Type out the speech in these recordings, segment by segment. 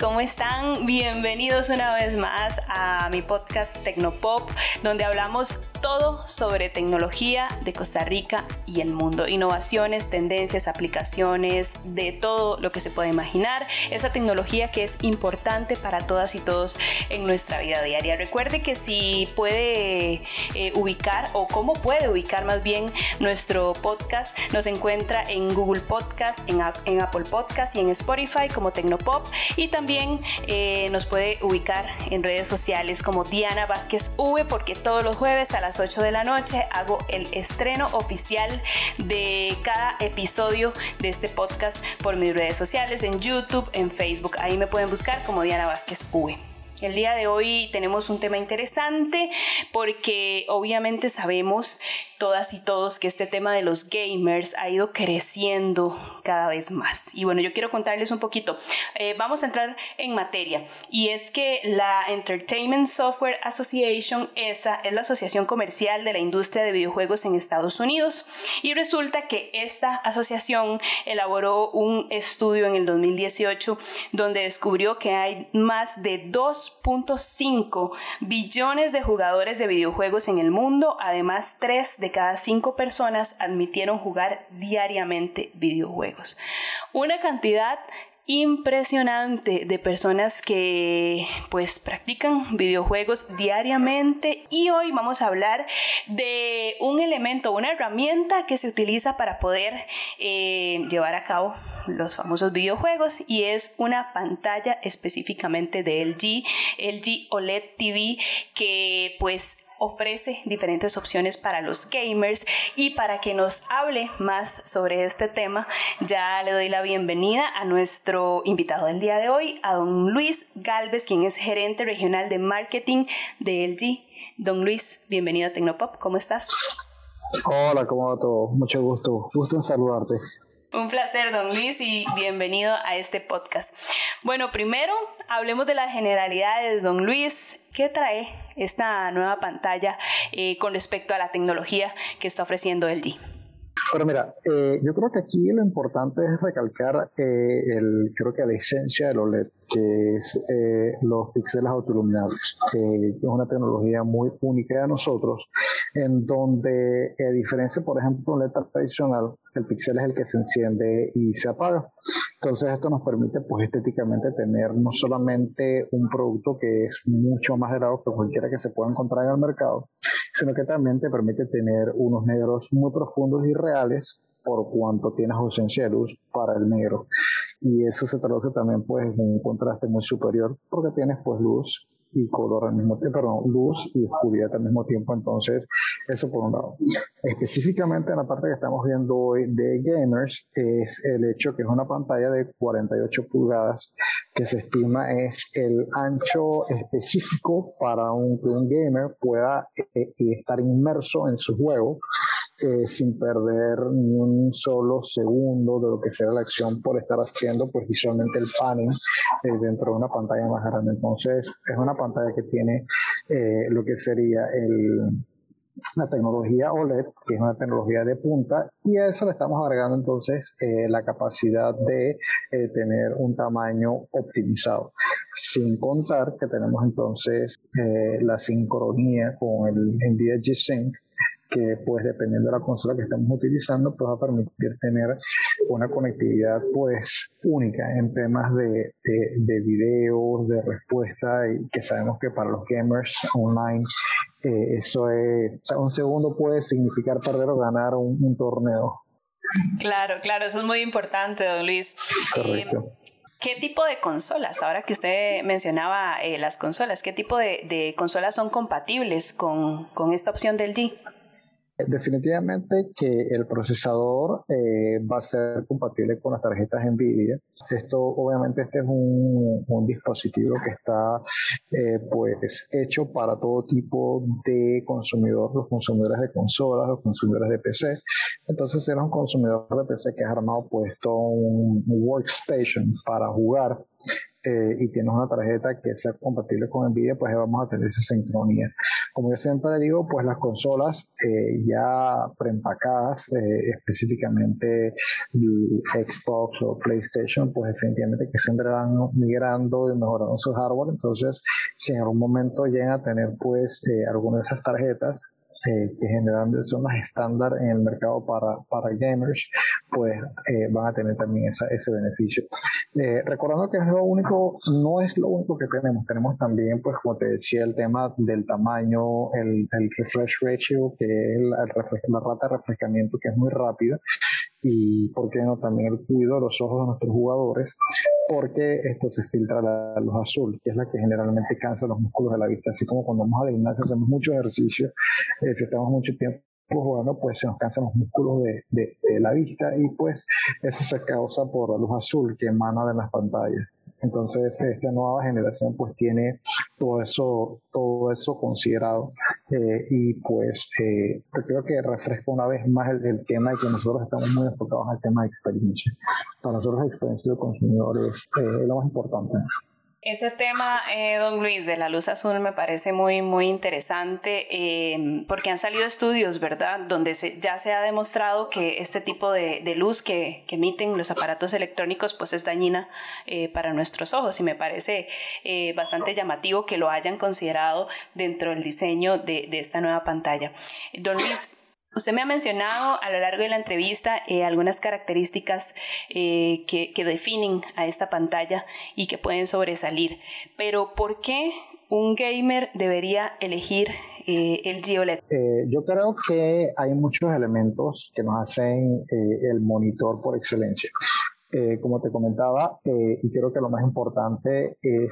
¿Cómo están? Bienvenidos una vez más a mi podcast Tecnopop, donde hablamos todo sobre tecnología de Costa Rica y el mundo. Innovaciones, tendencias, aplicaciones, de todo lo que se puede imaginar. Esa tecnología que es importante para todas y todos en nuestra vida diaria. Recuerde que si puede eh, ubicar o cómo puede ubicar más bien nuestro podcast, nos encuentra en Google Podcast, en, Apple Podcast y en Spotify como Tecnopop y también eh, nos puede ubicar en redes sociales como Diana Vázquez V porque todos los jueves a las 8 de la noche hago el estreno oficial de cada episodio de este podcast por mis redes sociales en YouTube, en Facebook. Ahí me pueden buscar como Diana Vázquez V. El día de hoy tenemos un tema interesante porque obviamente sabemos todas y todos que este tema de los gamers ha ido creciendo cada vez más. Y bueno, yo quiero contarles un poquito. Eh, vamos a entrar en materia. Y es que la Entertainment Software Association, esa es la asociación comercial de la industria de videojuegos en Estados Unidos. Y resulta que esta asociación elaboró un estudio en el 2018 donde descubrió que hay más de 2.5 billones de jugadores de videojuegos en el mundo, además 3 de cada cinco personas admitieron jugar diariamente videojuegos. Una cantidad impresionante de personas que pues practican videojuegos diariamente. Y hoy vamos a hablar de un elemento, una herramienta que se utiliza para poder eh, llevar a cabo los famosos videojuegos y es una pantalla específicamente de LG, LG OLED TV que pues ofrece diferentes opciones para los gamers y para que nos hable más sobre este tema, ya le doy la bienvenida a nuestro invitado del día de hoy, a don Luis Galvez, quien es gerente regional de marketing de LG. Don Luis, bienvenido a Tecnopop, ¿cómo estás? Hola, ¿cómo va todo? Mucho gusto, gusto en saludarte. Un placer, don Luis, y bienvenido a este podcast. Bueno, primero hablemos de las generalidades, don Luis. ¿Qué trae esta nueva pantalla eh, con respecto a la tecnología que está ofreciendo LG? Pero mira, eh, yo creo que aquí lo importante es recalcar eh, el, creo que la esencia del OLED, que es eh, los píxeles autoiluminables, que es una tecnología muy única de nosotros, en donde, a diferencia, por ejemplo, de un LED tradicional, el píxel es el que se enciende y se apaga. Entonces esto nos permite pues estéticamente tener no solamente un producto que es mucho más grado que cualquiera que se pueda encontrar en el mercado, sino que también te permite tener unos negros muy profundos y reales por cuanto tienes ausencia de luz para el negro. Y eso se traduce también pues en un contraste muy superior porque tienes pues luz y color al mismo tiempo, perdón, luz y oscuridad al mismo tiempo. Entonces, eso por un lado. Específicamente en la parte que estamos viendo hoy de gamers es el hecho que es una pantalla de 48 pulgadas que se estima es el ancho específico para un, que un gamer pueda eh, estar inmerso en su juego eh, sin perder ni un solo segundo de lo que sea la acción por estar haciendo pues visualmente el panning eh, dentro de una pantalla más grande. Entonces es una pantalla que tiene eh, lo que sería el la tecnología OLED, que es una tecnología de punta, y a eso le estamos agregando entonces la capacidad de tener un tamaño optimizado. Sin contar que tenemos entonces la sincronía con el NVIDIA G-Sync, que pues dependiendo de la consola que estamos utilizando pues va a permitir tener una conectividad pues única en temas de, de, videos, de respuesta y que sabemos que para los gamers online eh, eso es, un segundo puede significar perder o ganar un, torneo. Claro, claro, eso es muy importante, don Luis. Correcto. Eh, ¿Qué tipo de consolas? Ahora que usted mencionaba eh, las consolas, ¿qué tipo de, consolas son compatibles con, con esta opción del D? Definitivamente que el procesador eh, va a ser compatible con las tarjetas NVIDIA. Esto, obviamente, este es un, dispositivo que está eh, pues hecho para todo tipo de consumidor, los consumidores de consolas, los consumidores de PC. Entonces, si un consumidor de PC que ha armado puesto un workstation para jugar, eh, y tienes una tarjeta que sea compatible con Nvidia, pues vamos a tener esa sincronía. Como yo siempre digo, pues las consolas eh, ya preempacadas, eh, específicamente Xbox o PlayStation, pues definitivamente que siempre van migrando y mejorando su hardware. Entonces, si en algún momento llegan a tener pues eh, alguna de esas tarjetas eh, que generalmente son las estándar en el mercado para, para gamers, pues eh, van a tener también esa, ese beneficio. Eh, recordando que es lo único, no es lo único que tenemos, tenemos también, pues como te decía, el tema del tamaño, el, el refresh ratio, que es la, la rata de refrescamiento, que es muy rápida, y por qué no también el cuidado de los ojos de nuestros jugadores, porque esto se filtra la luz azul, que es la que generalmente cansa los músculos de la vista, así como cuando vamos a la gimnasia hacemos mucho ejercicio, eh, si estamos mucho tiempo jugando, pues se nos cansan los músculos de, de, de la vista y pues eso se causa por la luz azul que emana de las pantallas. Entonces, esta nueva generación pues tiene todo eso, todo eso considerado eh, y pues eh, creo que refresca una vez más el, tema de que nosotros estamos muy enfocados al tema de experiencia. Para nosotros la experiencia del consumidor es eh, lo más importante. Ese tema, eh, don Luis, de la luz azul me parece muy, muy interesante eh, porque han salido estudios, ¿verdad?, donde se, ya se ha demostrado que este tipo de, de luz que, que, emiten los aparatos electrónicos pues es dañina eh, para nuestros ojos y me parece eh, bastante llamativo que lo hayan considerado dentro del diseño de, de esta nueva pantalla. Don Luis, Usted me ha mencionado a lo largo de la entrevista eh, algunas características eh, que, que, definen a esta pantalla y que pueden sobresalir, pero ¿por qué un gamer debería elegir eh, el GOLED? Eh, yo creo que hay muchos elementos que nos hacen eh, el monitor por excelencia. como te comentaba, y creo que lo más importante es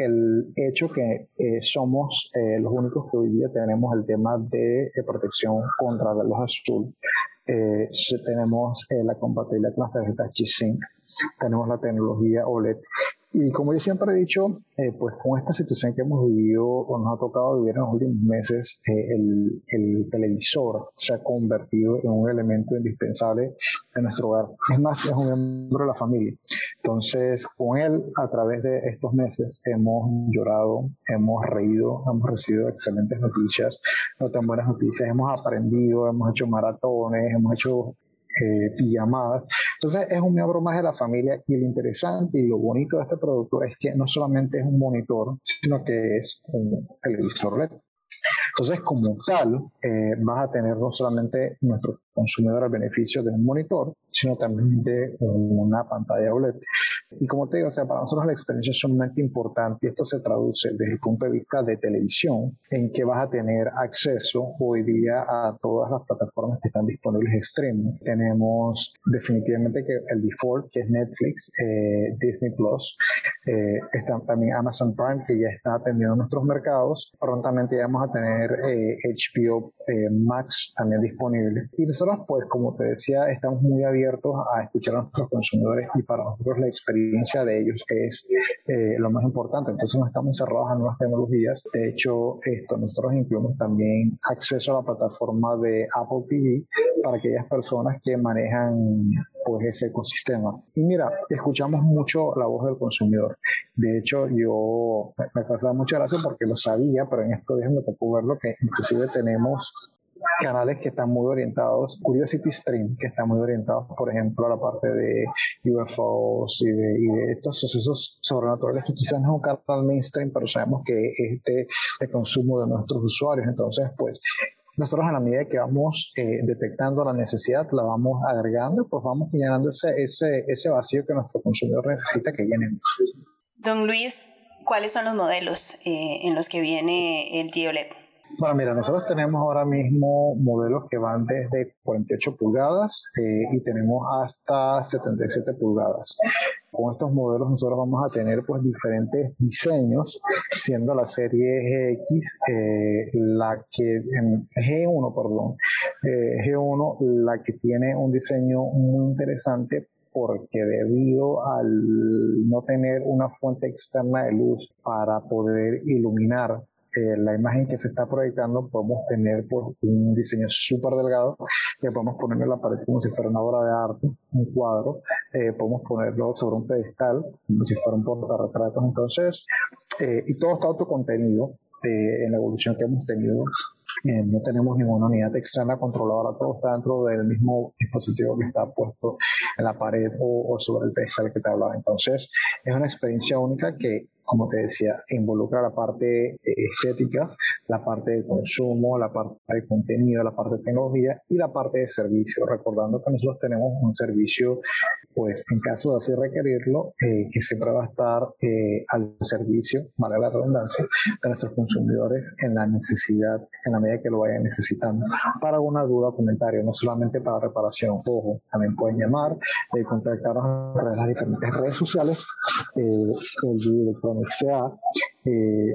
el hecho que eh, somos eh, los únicos que hoy día tenemos el tema de, de protección contra la azul. Eh, tenemos la compatibilidad con las tarjetas G-Sync, tenemos la tecnología OLED y como yo siempre he dicho, eh, pues con esta situación que hemos vivido o nos ha tocado vivir en los últimos meses, eh, el, el, televisor se ha convertido en un elemento indispensable de nuestro hogar. Es más, es un miembro de la familia. Entonces, con él, a través de estos meses, hemos llorado, hemos reído, hemos recibido excelentes noticias, no tan buenas noticias, hemos aprendido, hemos hecho maratones, hemos hecho eh, pijamadas. Entonces es un miembro más de la familia y lo interesante y lo bonito de este producto es que no solamente es un monitor, sino que es un televisor. Entonces, como tal, eh, vas a tener no solamente nuestro consumidor el beneficio de un monitor, sino también de una pantalla OLED. Y como te digo, o sea, para nosotros la experiencia es sumamente importante y esto se traduce desde el punto de vista de televisión, en que vas a tener acceso hoy día a todas las plataformas que están disponibles streaming. Tenemos definitivamente que el default, que es Netflix, eh, Disney Plus, eh, está también Amazon Prime, que ya está atendiendo nuestros mercados. Prontamente ya vamos a tener eh, HBO eh, Max también disponible. Y nosotros, pues, como te decía, estamos muy abiertos a escuchar a nuestros consumidores y para nosotros la experiencia de ellos es eh, lo más importante. Entonces no estamos cerrados a nuevas tecnologías. De hecho, esto nosotros incluimos también acceso a la plataforma de Apple TV para aquellas personas que manejan pues ese ecosistema. Y mira, escuchamos mucho la voz del consumidor. De hecho, yo me, pasaba mucha gracia porque lo sabía, pero en estos días me tocó verlo que inclusive tenemos canales que están muy orientados, Curiosity Stream, que están muy orientados, por ejemplo, a la parte de UFOs y de, y de estos sucesos sobrenaturales que quizás no es un canal mainstream, pero sabemos que es de, de consumo de nuestros usuarios. Entonces, pues, nosotros a la medida que vamos eh, detectando la necesidad, la vamos agregando, pues vamos llenando ese, ese, ese vacío que nuestro consumidor necesita que llenemos. Don Luis, ¿cuáles son los modelos eh, en los que viene el GeoLED? Bueno, mira, nosotros tenemos ahora mismo modelos que van desde 48 pulgadas eh, y tenemos hasta 77 pulgadas. Con estos modelos nosotros vamos a tener pues diferentes diseños, siendo la serie X eh, la que, G1, perdón, eh, G1 la que tiene un diseño muy interesante porque debido al no tener una fuente externa de luz para poder iluminar eh, la imagen que se está proyectando podemos tener pues, un diseño súper delgado que podemos ponerlo en la pared como si fuera una obra de arte, un cuadro, eh, podemos ponerlo sobre un pedestal como si fuera un portarretratos, entonces, eh, y todo está autocontenido eh, en la evolución que hemos tenido eh, no tenemos ninguna unidad externa controladora, todo está dentro del mismo dispositivo que está puesto en la pared o, sobre el pedestal que te hablaba. Entonces, es una experiencia única que como te decía, involucra la parte estética, la parte de consumo, la parte de contenido, la parte de tecnología y la parte de servicio. Recordando que nosotros tenemos un servicio, pues en caso de así requerirlo, eh, que siempre va a estar eh, al servicio, vale la redundancia, de nuestros consumidores en la necesidad, en la medida que lo vayan necesitando. Para alguna duda, comentario, no solamente para reparación, ojo, también pueden llamar, eh, contactarnos a través de las diferentes redes sociales, el sea eh,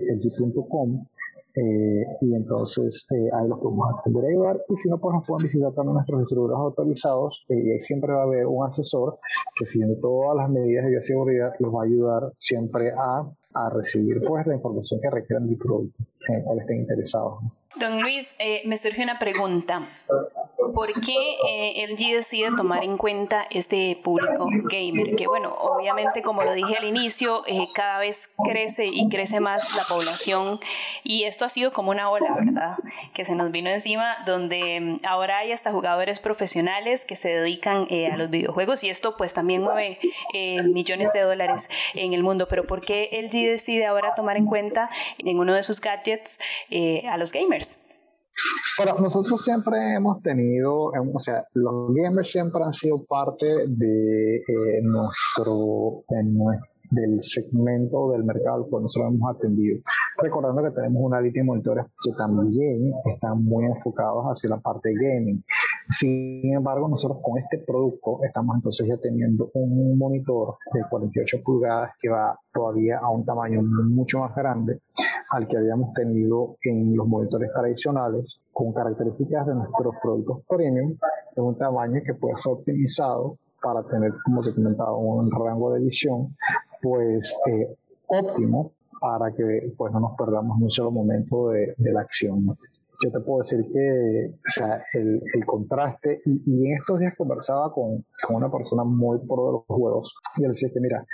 eh, y entonces eh, ahí los podemos atender a ayudar y si no pues nos pueden visitar también nuestros distribuidores autorizados y ahí siempre va a haber un asesor que siguiendo todas las medidas de bioseguridad los va a ayudar siempre a, a recibir pues la información que requieran del producto en el cual estén interesados. Don Luis, me surge una pregunta. ¿Por qué eh, LG decide tomar en cuenta este público gamer? Que bueno, obviamente como lo dije al inicio, eh, cada vez crece y crece más la población y esto ha sido como una ola, ¿verdad? Que se nos vino encima donde mm, ahora hay hasta jugadores profesionales que se dedican eh, a los videojuegos y esto pues también mueve eh, millones de dólares en el mundo. Pero ¿por qué LG decide ahora tomar en cuenta en uno de sus gadgets a los gamers? Bueno, nosotros siempre hemos tenido, o sea, los gamers siempre han sido parte de eh, nuestro, de nuestro del segmento del mercado al cual nosotros hemos atendido. Recordando que tenemos una lista de monitores que también están muy enfocados hacia la parte gaming. Sin embargo, nosotros con este producto estamos entonces ya teniendo un monitor de 48 pulgadas que va todavía a un tamaño mucho más grande al que habíamos tenido en los monitores tradicionales con características de nuestros productos premium de un tamaño que puede ser optimizado para tener, como te comentaba, un rango de visión pues eh, óptimo para que pues no nos perdamos ni un solo momento de, la acción. Yo te puedo decir que o sea, el, contraste, y, en estos días conversaba con, una persona muy pro de los juegos, y él decía que mira,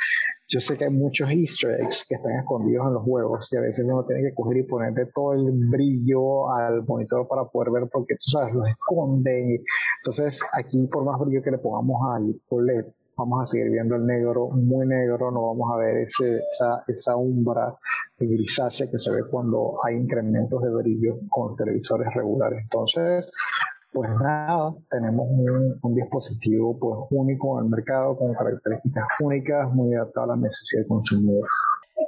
yo sé que hay muchos easter eggs que están escondidos en los juegos y a veces uno tiene que coger y ponerle todo el brillo al monitor para poder ver porque tú sabes, los esconden. Entonces aquí por más brillo que le pongamos al OLED, vamos a seguir viendo el negro muy negro, no vamos a ver ese, esa, esa umbra grisácea que se ve cuando hay incrementos de brillo con televisores regulares. Entonces, pues nada, tenemos un, un, dispositivo pues único en el mercado con características únicas, muy adaptado a la necesidad del consumidor.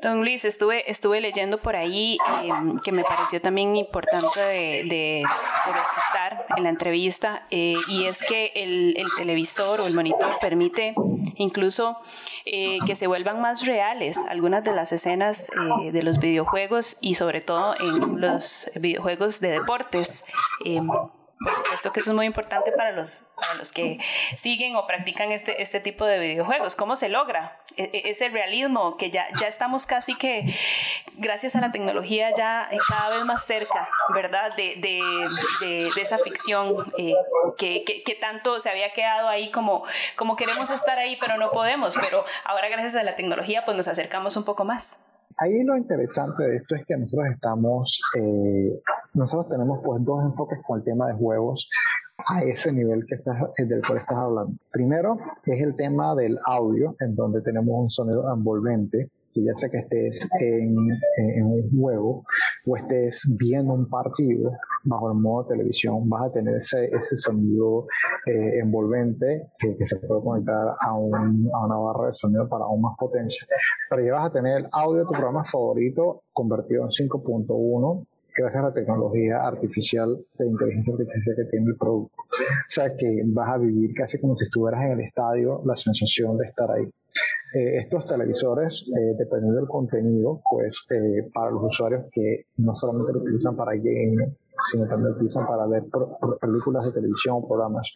Don Luis, estuve, estuve leyendo por ahí em, que me pareció también importante de, de, en la entrevista eh, y es que el, el, televisor o el monitor permite incluso eh, que se vuelvan más reales algunas de las escenas eh, de los videojuegos y sobre todo en los videojuegos de deportes. Por supuesto que eso es muy importante para los, para los que siguen o practican este, este tipo de videojuegos. ¿Cómo se logra e, e, ese realismo que ya, ya estamos casi que, gracias a la tecnología, ya cada vez más cerca, ¿verdad? De, de, de, esa ficción eh, que, que, que, tanto se había quedado ahí como, como queremos estar ahí, pero no podemos. Pero ahora, gracias a la tecnología, pues nos acercamos un poco más. Ahí lo interesante de esto es que nosotros estamos, eh, nosotros tenemos pues dos enfoques con el tema de juegos a ese nivel que estás, eh, del cual estás hablando. Primero es el tema del audio, en donde tenemos un sonido envolvente que ya sea que estés en, un juego o estés viendo un partido bajo el modo de televisión, vas a tener ese, ese sonido eh, envolvente que se puede conectar a, un, a una barra de sonido para aún más potencia. Pero ya vas a tener el audio de tu programa favorito convertido en 5.1 gracias a la tecnología artificial de inteligencia artificial que tiene el producto. O sea que vas a vivir casi como si estuvieras en el estadio la sensación de estar ahí. Eh, estos televisores, eh, dependiendo del contenido, pues eh, para los usuarios que no solamente lo utilizan para gaming, sino también lo utilizan para ver películas de televisión o programas.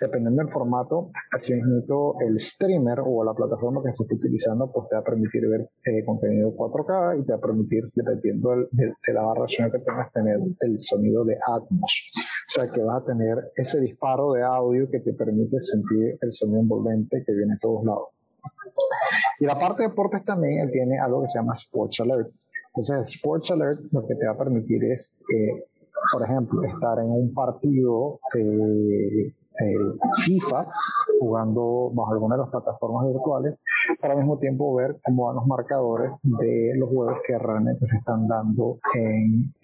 Dependiendo del formato, así mismo el streamer o la plataforma que se esté utilizando, pues te va a permitir ver contenido 4K y te va a permitir, dependiendo de, la barra de que tengas, tener el sonido de Atmos. O sea que vas a tener ese disparo de audio que te permite sentir el sonido envolvente que viene de todos lados. Y la parte de deportes también tiene algo que se llama Sports Alert. Entonces, Sports Alert lo que te va a permitir es eh, por ejemplo, estar en un partido eh, eh, FIFA jugando bajo alguna de las plataformas virtuales para al mismo tiempo ver cómo van los marcadores de los juegos que realmente se están dando en,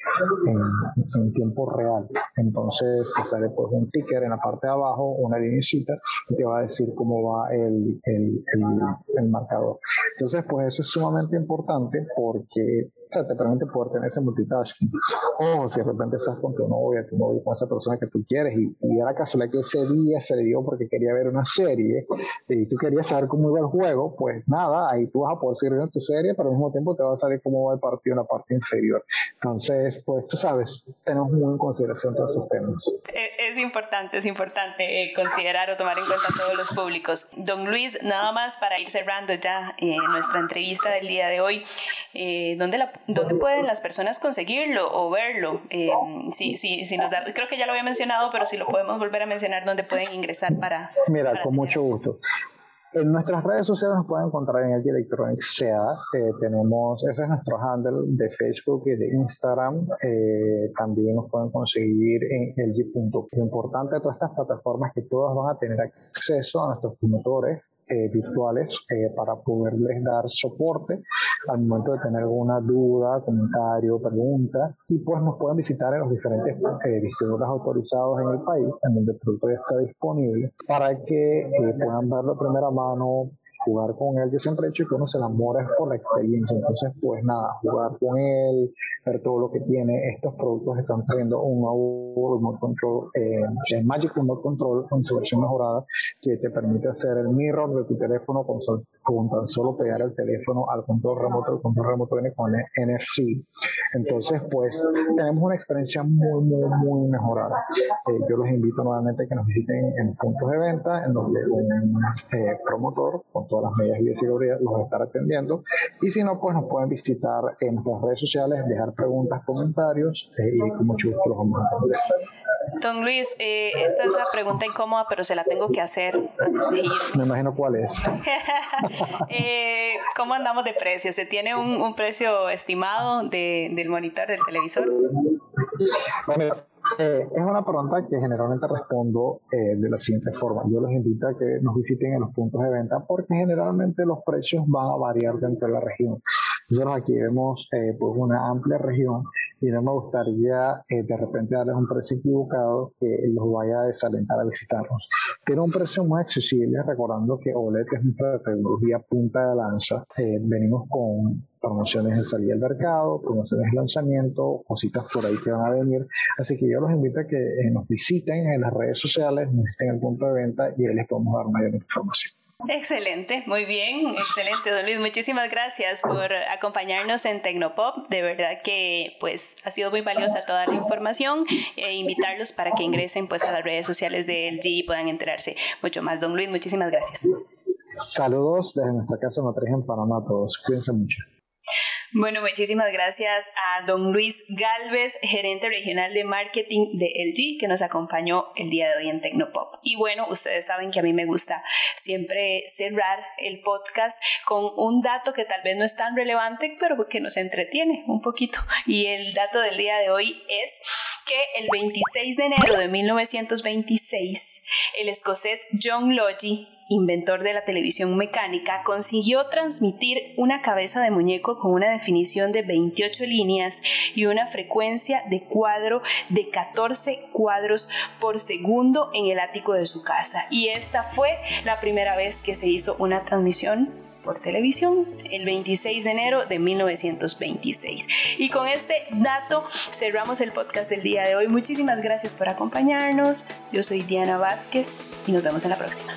en, tiempo real. Entonces te sale pues un ticker en la parte de abajo, una linecita, y te va a decir cómo va el, el, el marcador. Entonces pues eso es sumamente importante porque sea, te permite poder tener ese multitasking. O si de repente estás con tu novia, tu novio, con esa persona que tú quieres, y, era casualidad que ese día se le dio porque quería ver una serie, y tú querías saber cómo iba el juego, pues nada, ahí tú vas a poder seguir viendo tu serie, pero al mismo tiempo te va a salir cómo va el partido en la parte inferior. Entonces, pues tú sabes, tenemos muy en consideración todos esos temas. E, es importante, es importante eh, considerar o tomar en cuenta todos los públicos. Don Luis, nada más para ir cerrando ya eh, nuestra entrevista del día de hoy, eh, ¿dónde la ¿dónde pueden las personas conseguirlo o verlo? Eh, sí, sí, sí nos da, creo que ya lo había mencionado, pero si lo podemos volver a mencionar, ¿dónde pueden ingresar para... Mira, con mucho gusto. En nuestras redes sociales nos pueden encontrar en el Electronics SEA. Eh, tenemos, ese es nuestro handle de Facebook y de Instagram. Eh, también nos pueden conseguir en LG.com. Lo importante de todas estas plataformas es que todas van a tener acceso a nuestros promotores eh, virtuales para poderles dar soporte al momento de tener alguna duda, comentario, pregunta. Y pues nos pueden visitar en los diferentes distribuidores autorizados en el país, en donde el producto ya está disponible, para que puedan verlo primero mano mano, jugar con él. Yo siempre he dicho que uno se enamora por la experiencia. Entonces, pues nada, jugar con él, ver todo lo que tiene. Estos productos están trayendo un nuevo remote control, eh, Magic Remote Control con su versión mejorada, que te permite hacer el mirror de tu teléfono con, con tan solo pegar el teléfono al control remoto. El control remoto viene con el NFC. Entonces, pues tenemos una experiencia muy, muy, muy mejorada. Eh, yo los invito nuevamente a que nos visiten en puntos de venta, en donde un eh, promotor con todas las medidas de seguridad los va a estar atendiendo. Y si no, pues nos pueden visitar en nuestras redes sociales, dejar preguntas, comentarios eh, y con mucho gusto los vamos a atender. Don Luis, eh, esta es la pregunta incómoda, pero se la tengo que hacer Me imagino cuál es. eh, ¿Cómo andamos de precio? ¿Se tiene un, un precio estimado de, del monitor del televisor? Bueno, eh, es una pregunta que generalmente respondo eh, de la siguiente forma. Yo les invito a que nos visiten en los puntos de venta porque generalmente los precios van a variar dentro de la región. Nosotros aquí vemos eh, pues una amplia región y no me gustaría de repente darles un precio equivocado que los vaya a desalentar a visitarnos. Tiene un precio muy accesible, recordando que OLED es nuestra tecnología punta de lanza. venimos con promociones de salida al mercado, promociones de lanzamiento, cositas por ahí que van a venir. Así que yo los invito a que eh, nos visiten en las redes sociales, nos visiten el punto de venta y ahí les podemos dar mayor información. Excelente, muy bien, excelente, don Luis. Muchísimas gracias por acompañarnos en Tecnopop. De verdad que pues ha sido muy valiosa toda la información e invitarlos para que ingresen pues a las redes sociales de LG y puedan enterarse mucho más. Don Luis, muchísimas gracias. Saludos desde nuestra casa matriz en Panamá a todos. Cuídense mucho. Bueno, muchísimas gracias a don Luis Galvez, gerente regional de marketing de LG, que nos acompañó el día de hoy en Tecnopop. Y bueno, ustedes saben que a mí me gusta siempre cerrar el podcast con un dato que tal vez no es tan relevante, pero que nos entretiene un poquito. Y el dato del día de hoy es que el 26 de enero de 1926, el escocés John Logie inventor de la televisión mecánica, consiguió transmitir una cabeza de muñeco con una definición de 28 líneas y una frecuencia de cuadro de 14 cuadros por segundo en el ático de su casa. Y esta fue la primera vez que se hizo una transmisión por televisión el 26 de enero de 1926. Y con este dato cerramos el podcast del día de hoy. Muchísimas gracias por acompañarnos. Yo soy Diana Vázquez y nos vemos en la próxima.